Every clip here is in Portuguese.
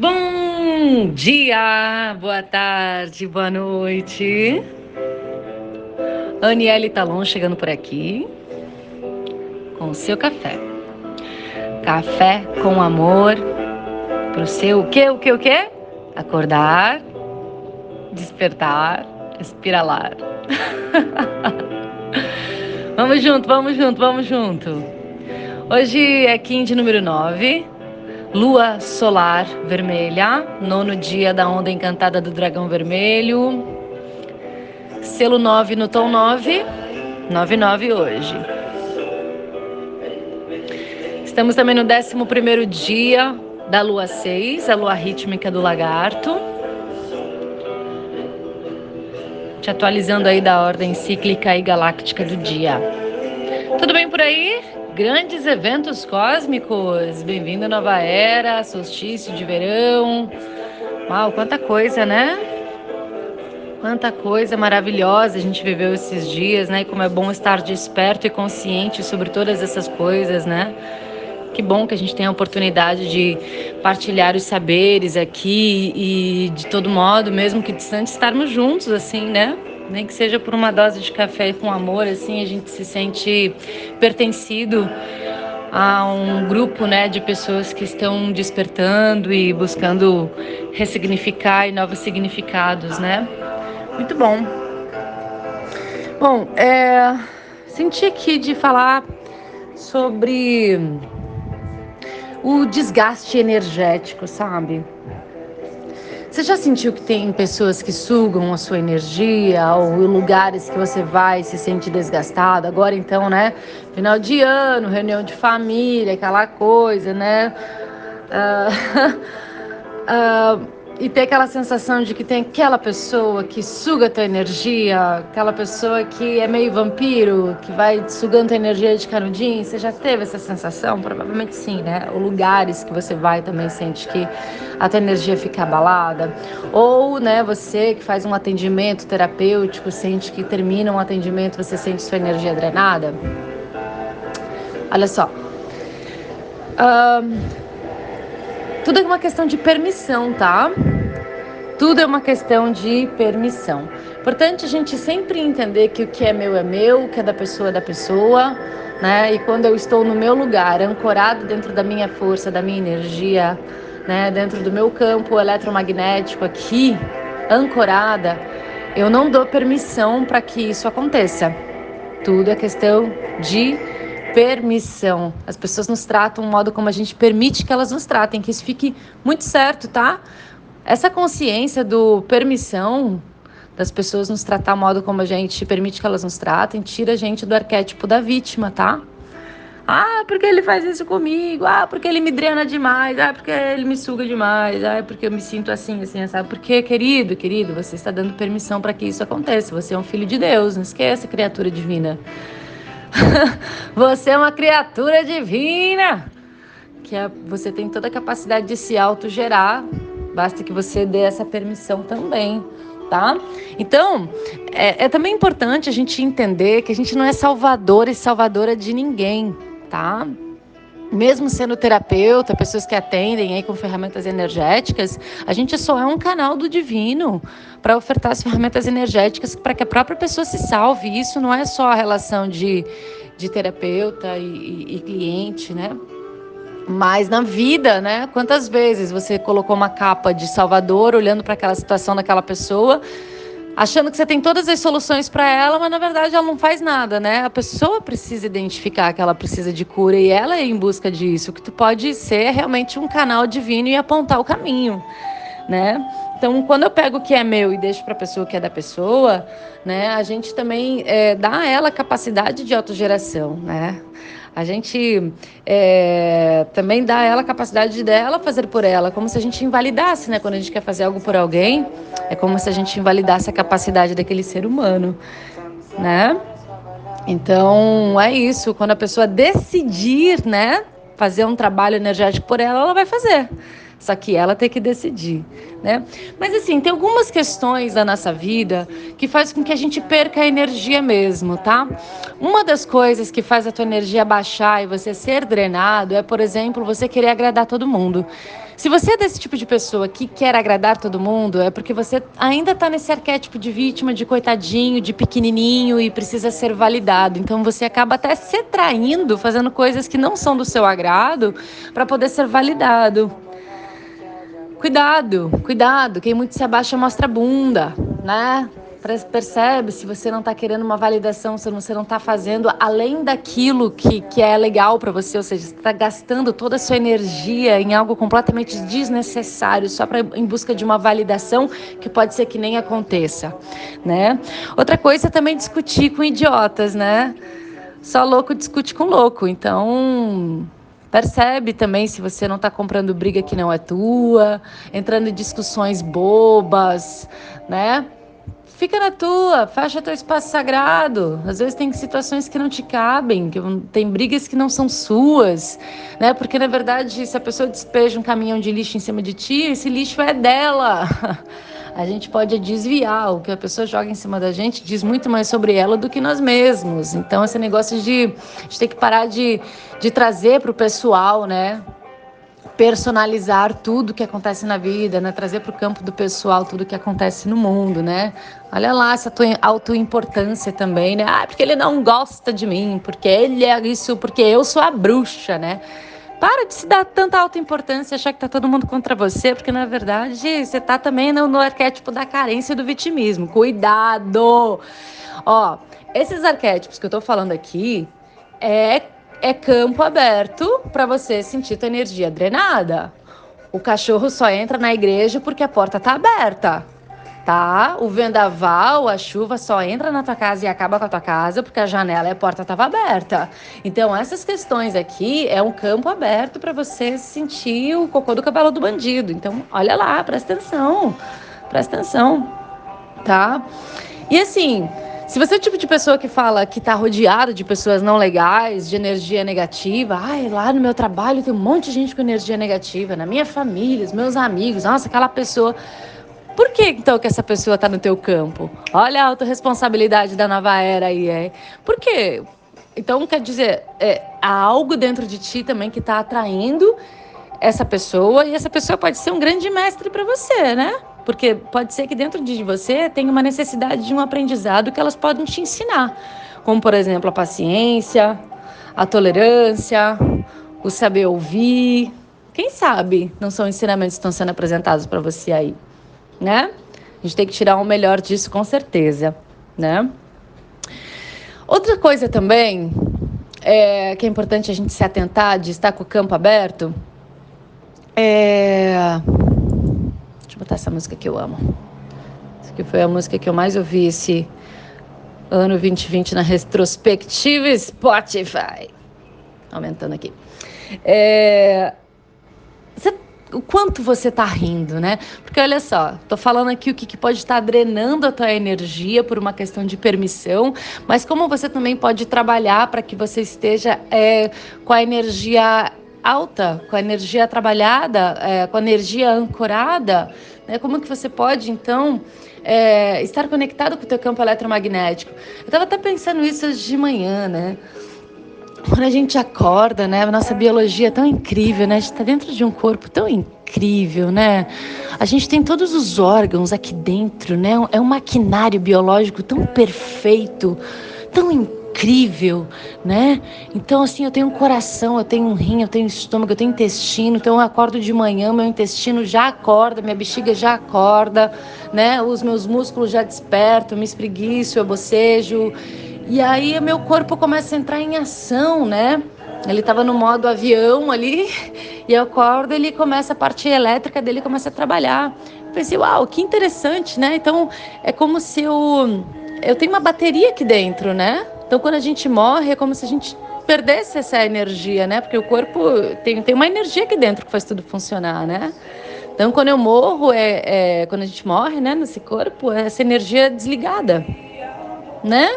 Bom dia, boa tarde, boa noite. Aniele Talon chegando por aqui com o seu café. Café com amor pro seu o que, o que, o que? Acordar, despertar, espiralar. vamos junto, vamos junto, vamos junto. Hoje é Kind número 9 Lua solar vermelha, nono dia da onda encantada do dragão vermelho. Selo 9 no tom 9, 99 hoje. Estamos também no 11 dia da lua 6, a lua rítmica do lagarto. Te atualizando aí da ordem cíclica e galáctica do dia. Tudo bem por aí? Grandes eventos cósmicos. Bem-vindo à nova era, solstício de verão. Uau, quanta coisa, né? Quanta coisa maravilhosa a gente viveu esses dias, né? E como é bom estar desperto e consciente sobre todas essas coisas, né? Que bom que a gente tem a oportunidade de partilhar os saberes aqui e de todo modo, mesmo que distante, estarmos juntos assim, né? Nem que seja por uma dose de café com amor, assim a gente se sente pertencido a um grupo, né, de pessoas que estão despertando e buscando ressignificar e novos significados, né? Muito bom. Bom, é, senti aqui de falar sobre o desgaste energético, sabe? Você já sentiu que tem pessoas que sugam a sua energia ou lugares que você vai e se sente desgastado? Agora então, né? Final de ano, reunião de família, aquela coisa, né? Uh, uh, e ter aquela sensação de que tem aquela pessoa que suga tua energia, aquela pessoa que é meio vampiro, que vai sugando a energia de canudinho. Você já teve essa sensação? Provavelmente sim, né? Ou lugares que você vai também sente que a tua energia fica abalada. Ou, né, você que faz um atendimento terapêutico, sente que termina um atendimento, você sente sua energia drenada. Olha só. Um, tudo é uma questão de permissão, tá? Tudo é uma questão de permissão. Importante a gente sempre entender que o que é meu é meu, o que é da pessoa é da pessoa, né? E quando eu estou no meu lugar, ancorado dentro da minha força, da minha energia, né, dentro do meu campo eletromagnético aqui, ancorada, eu não dou permissão para que isso aconteça. Tudo é questão de permissão. As pessoas nos tratam do modo como a gente permite que elas nos tratem, que isso fique muito certo, tá? Essa consciência do permissão das pessoas nos tratar do modo como a gente permite que elas nos tratem, tira a gente do arquétipo da vítima, tá? Ah, porque ele faz isso comigo. Ah, porque ele me drena demais. Ah, porque ele me suga demais. Ah, porque eu me sinto assim, assim, sabe? Porque, querido, querido, você está dando permissão para que isso aconteça. Você é um filho de Deus. Não esqueça, criatura divina. você é uma criatura divina, que é, você tem toda a capacidade de se autogerar, basta que você dê essa permissão também. Tá? Então, é, é também importante a gente entender que a gente não é salvador e salvadora de ninguém, tá? Mesmo sendo terapeuta, pessoas que atendem aí com ferramentas energéticas, a gente só é um canal do divino para ofertar as ferramentas energéticas para que a própria pessoa se salve. Isso não é só a relação de, de terapeuta e, e, e cliente, né? Mas na vida, né? Quantas vezes você colocou uma capa de salvador olhando para aquela situação daquela pessoa achando que você tem todas as soluções para ela, mas na verdade ela não faz nada, né? A pessoa precisa identificar que ela precisa de cura e ela é em busca disso. Que tu pode ser realmente um canal divino e apontar o caminho, né? Então, quando eu pego o que é meu e deixo para a pessoa o que é da pessoa, né, a gente também é, dá a ela capacidade de autogeração, né? A gente é, também dá a ela a capacidade dela fazer por ela, como se a gente invalidasse, né? Quando a gente quer fazer algo por alguém, é como se a gente invalidasse a capacidade daquele ser humano, né? Então, é isso. Quando a pessoa decidir, né, fazer um trabalho energético por ela, ela vai fazer. Só que ela tem que decidir, né? Mas assim, tem algumas questões da nossa vida que faz com que a gente perca a energia mesmo, tá? Uma das coisas que faz a tua energia baixar e você ser drenado é, por exemplo, você querer agradar todo mundo. Se você é desse tipo de pessoa que quer agradar todo mundo, é porque você ainda está nesse arquétipo de vítima, de coitadinho, de pequenininho e precisa ser validado. Então você acaba até se traindo, fazendo coisas que não são do seu agrado para poder ser validado. Cuidado, cuidado. Quem muito se abaixa mostra a bunda, né? Percebe se você não está querendo uma validação, se você não está fazendo além daquilo que, que é legal para você, ou seja, você está gastando toda a sua energia em algo completamente desnecessário só para em busca de uma validação que pode ser que nem aconteça, né? Outra coisa é também discutir com idiotas, né? Só louco discute com louco, então Percebe também se você não está comprando briga que não é tua, entrando em discussões bobas, né? Fica na tua, fecha teu espaço sagrado. Às vezes tem situações que não te cabem, que tem brigas que não são suas, né? Porque na verdade, se a pessoa despeja um caminhão de lixo em cima de ti, esse lixo é dela. A gente pode desviar o que a pessoa joga em cima da gente, diz muito mais sobre ela do que nós mesmos. Então, esse negócio de, de ter que parar de, de trazer para o pessoal, né? personalizar tudo que acontece na vida, né? Trazer para o campo do pessoal tudo que acontece no mundo, né? Olha lá essa tua autoimportância também, né? Ah, porque ele não gosta de mim, porque ele é isso, porque eu sou a bruxa, né? Para de se dar tanta autoimportância, achar que tá todo mundo contra você, porque na verdade você tá também no, no arquétipo da carência e do vitimismo. Cuidado! Ó, esses arquétipos que eu tô falando aqui é é campo aberto para você sentir tua energia drenada. O cachorro só entra na igreja porque a porta tá aberta, tá? O vendaval, a chuva só entra na tua casa e acaba com a tua casa porque a janela e a porta tava aberta. Então essas questões aqui é um campo aberto para você sentir o cocô do cabelo do bandido. Então olha lá, presta atenção, presta atenção, tá? E assim, se você é o tipo de pessoa que fala que está rodeado de pessoas não legais, de energia negativa, ai, lá no meu trabalho tem um monte de gente com energia negativa, na minha família, os meus amigos, nossa, aquela pessoa. Por que então que essa pessoa está no teu campo? Olha a autorresponsabilidade da nova era aí, é. Por quê? Então, quer dizer, é, há algo dentro de ti também que está atraindo essa pessoa e essa pessoa pode ser um grande mestre para você, né? Porque pode ser que dentro de você tenha uma necessidade de um aprendizado que elas podem te ensinar, como por exemplo a paciência, a tolerância, o saber ouvir. Quem sabe não são ensinamentos que estão sendo apresentados para você aí, né? A gente tem que tirar o melhor disso com certeza, né? Outra coisa também é, que é importante a gente se atentar de estar com o campo aberto é eu botar essa música que eu amo. Essa aqui foi a música que eu mais ouvi esse ano 2020 na retrospectiva Spotify. Aumentando aqui. É... O quanto você tá rindo, né? Porque olha só, tô falando aqui o que, que pode estar tá drenando a tua energia por uma questão de permissão, mas como você também pode trabalhar para que você esteja é, com a energia alta, com a energia trabalhada, é, com a energia ancorada, né? como que você pode, então, é, estar conectado com o teu campo eletromagnético? Eu estava até pensando isso hoje de manhã, né? Quando a gente acorda, né? A nossa biologia é tão incrível, né? A gente está dentro de um corpo tão incrível, né? A gente tem todos os órgãos aqui dentro, né? É um maquinário biológico tão perfeito, tão incrível né? Então, assim, eu tenho um coração, eu tenho um rim, eu tenho estômago, eu tenho intestino. Então, eu acordo de manhã, meu intestino já acorda, minha bexiga já acorda, né? Os meus músculos já despertam, me espreguiço, eu bocejo. E aí, meu corpo começa a entrar em ação, né? Ele estava no modo avião ali, e eu acordo, ele começa a parte elétrica dele começa a trabalhar. Eu pensei, uau, que interessante, né? Então, é como se eu eu tenho uma bateria aqui dentro, né? Então, quando a gente morre, é como se a gente perdesse essa energia, né? Porque o corpo tem, tem uma energia aqui dentro que faz tudo funcionar, né? Então, quando eu morro, é, é quando a gente morre, né, nesse corpo, é essa energia desligada, né?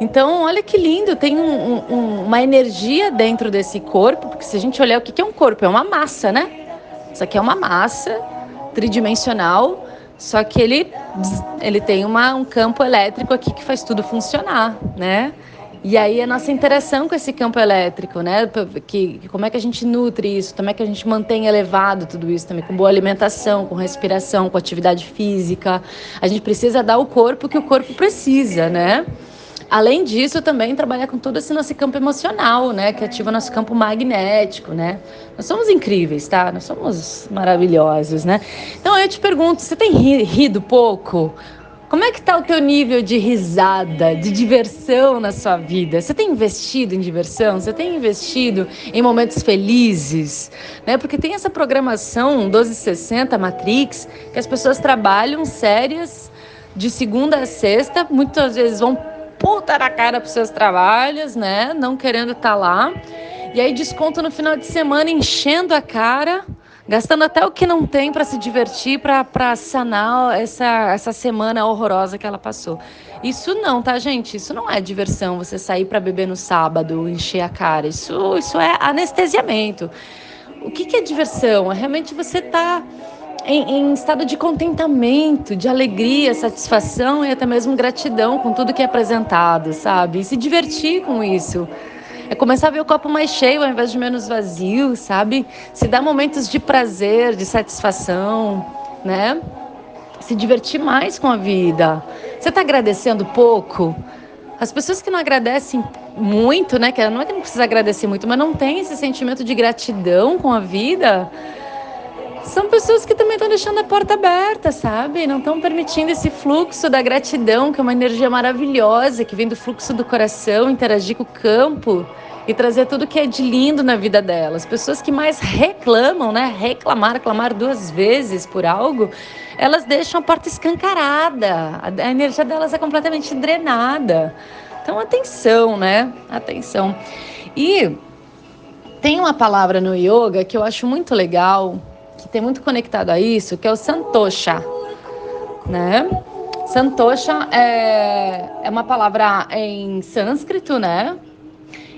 Então, olha que lindo, tem um, um, uma energia dentro desse corpo, porque se a gente olhar o que é um corpo, é uma massa, né? Isso aqui é uma massa tridimensional só que ele, ele tem uma, um campo elétrico aqui que faz tudo funcionar, né? E aí a nossa interação com esse campo elétrico, né? Que, como é que a gente nutre isso? Como é que a gente mantém elevado tudo isso também? Com boa alimentação, com respiração, com atividade física. A gente precisa dar o corpo que o corpo precisa, né? Além disso, também trabalhar com todo esse nosso campo emocional, né? Que ativa nosso campo magnético, né? Nós somos incríveis, tá? Nós somos maravilhosos, né? Então eu te pergunto, você tem rido pouco? Como é que está o teu nível de risada, de diversão na sua vida? Você tem investido em diversão? Você tem investido em momentos felizes? Né? Porque tem essa programação 1260 Matrix que as pessoas trabalham sérias de segunda a sexta, muitas vezes vão puta na cara para os seus trabalhos, né? Não querendo estar tá lá. E aí desconto no final de semana enchendo a cara gastando até o que não tem para se divertir, para sanar essa, essa semana horrorosa que ela passou. Isso não, tá, gente? Isso não é diversão, você sair para beber no sábado, encher a cara. Isso, isso é anestesiamento. O que, que é diversão? É realmente você. Tá em, em, estado de contentamento, de alegria, satisfação e até mesmo gratidão com tudo que é apresentado, sabe? E se divertir com isso. É começar a ver o copo mais cheio ao invés de menos vazio, sabe? Se dar momentos de prazer, de satisfação, né? Se divertir mais com a vida. Você está agradecendo pouco? As pessoas que não agradecem muito, né? Que não é que não precisa agradecer muito, mas não tem esse sentimento de gratidão com a vida são pessoas que também estão deixando a porta aberta, sabe? Não estão permitindo esse fluxo da gratidão, que é uma energia maravilhosa, que vem do fluxo do coração, interagir com o campo e trazer tudo que é de lindo na vida delas. Pessoas que mais reclamam, né? Reclamar, reclamar duas vezes por algo, elas deixam a porta escancarada. A energia delas é completamente drenada. Então, atenção, né? Atenção. E tem uma palavra no yoga que eu acho muito legal, que tem muito conectado a isso, que é o santosha, né? Santosha é, é uma palavra em sânscrito, né?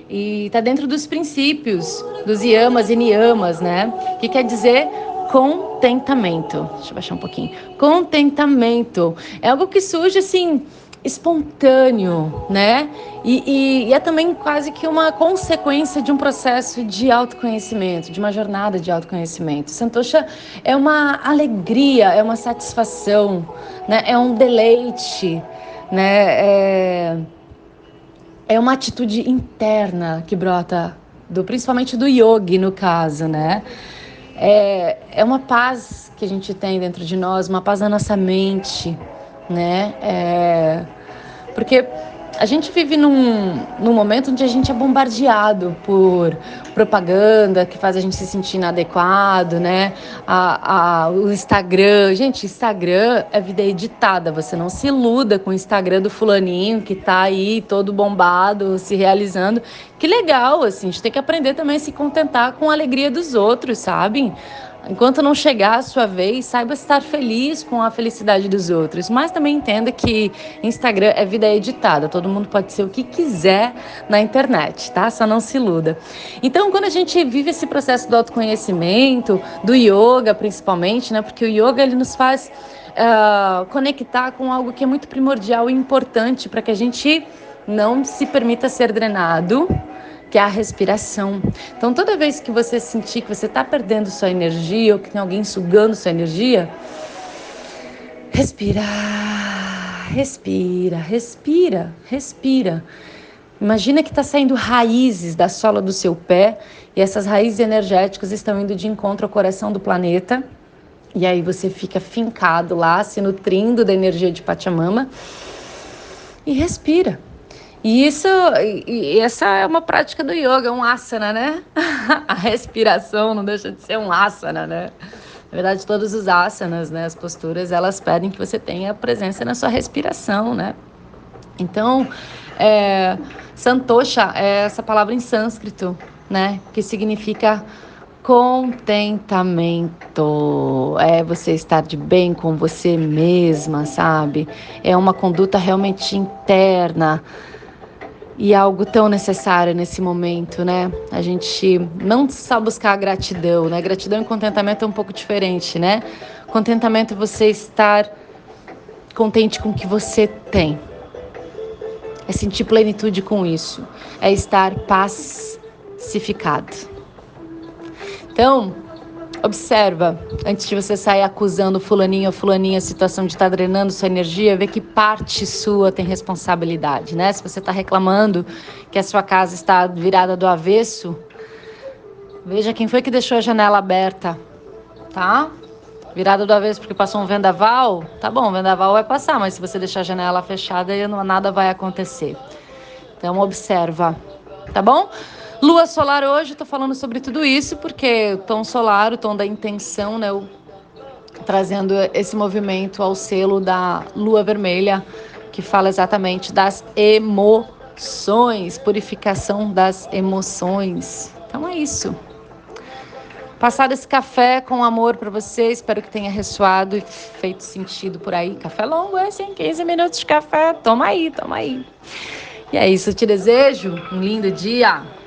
E está dentro dos princípios, dos yamas e niyamas, né? Que quer dizer contentamento. Deixa eu baixar um pouquinho. Contentamento. É algo que surge assim espontâneo, né? E, e, e, é também quase que uma consequência de um processo de autoconhecimento, de uma jornada de autoconhecimento. Santosha é uma alegria, é uma satisfação, né? É um deleite, né? É, é uma atitude interna que brota do, principalmente do yogi no caso, né? É, é uma paz que a gente tem dentro de nós, uma paz na nossa mente, né? É, porque a gente vive num, num momento onde a gente é bombardeado por propaganda que faz a gente se sentir inadequado, né? A, a, o Instagram. Gente, Instagram é vida editada. Você não se iluda com o Instagram do fulaninho que tá aí todo bombado, se realizando. Que legal, assim. A gente tem que aprender também a se contentar com a alegria dos outros, sabe? Enquanto não chegar a sua vez, saiba estar feliz com a felicidade dos outros. Mas também entenda que Instagram é vida editada. Todo mundo pode ser o que quiser na internet, tá? Só não se iluda. Então, quando a gente vive esse processo do autoconhecimento, do yoga principalmente, né? Porque o yoga ele nos faz uh, conectar com algo que é muito primordial e importante para que a gente não se permita ser drenado que é a respiração. Então, toda vez que você sentir que você está perdendo sua energia ou que tem alguém sugando sua energia, respira, respira, respira, respira. Imagina que está saindo raízes da sola do seu pé e essas raízes energéticas estão indo de encontro ao coração do planeta. E aí você fica fincado lá, se nutrindo da energia de Pachamama e respira. E isso, e essa é uma prática do yoga, um asana, né? A respiração não deixa de ser um asana, né? Na verdade, todos os asanas, né, as posturas, elas pedem que você tenha presença na sua respiração, né? Então, é, santosha é essa palavra em sânscrito, né, que significa contentamento. É você estar de bem com você mesma, sabe? É uma conduta realmente interna e algo tão necessário nesse momento, né? A gente não só buscar a gratidão, né? Gratidão e contentamento é um pouco diferente, né? Contentamento é você estar contente com o que você tem. é sentir plenitude com isso, é estar pacificado. Então, observa, antes de você sair acusando fulaninho ou fulaninha a situação de estar tá drenando sua energia, vê que parte sua tem responsabilidade, né? Se você está reclamando que a sua casa está virada do avesso, veja quem foi que deixou a janela aberta, tá? Virada do avesso porque passou um vendaval, tá bom, vendaval vai passar, mas se você deixar a janela fechada, nada vai acontecer. Então observa, tá bom? Lua solar hoje, estou falando sobre tudo isso porque o tom solar, o tom da intenção, né? O, trazendo esse movimento ao selo da lua vermelha, que fala exatamente das emoções, purificação das emoções. Então é isso passado esse café com amor para você. Espero que tenha ressoado e feito sentido por aí. Café longo, é assim, 15 minutos de café. Toma aí, toma aí. E é isso, eu te desejo um lindo dia.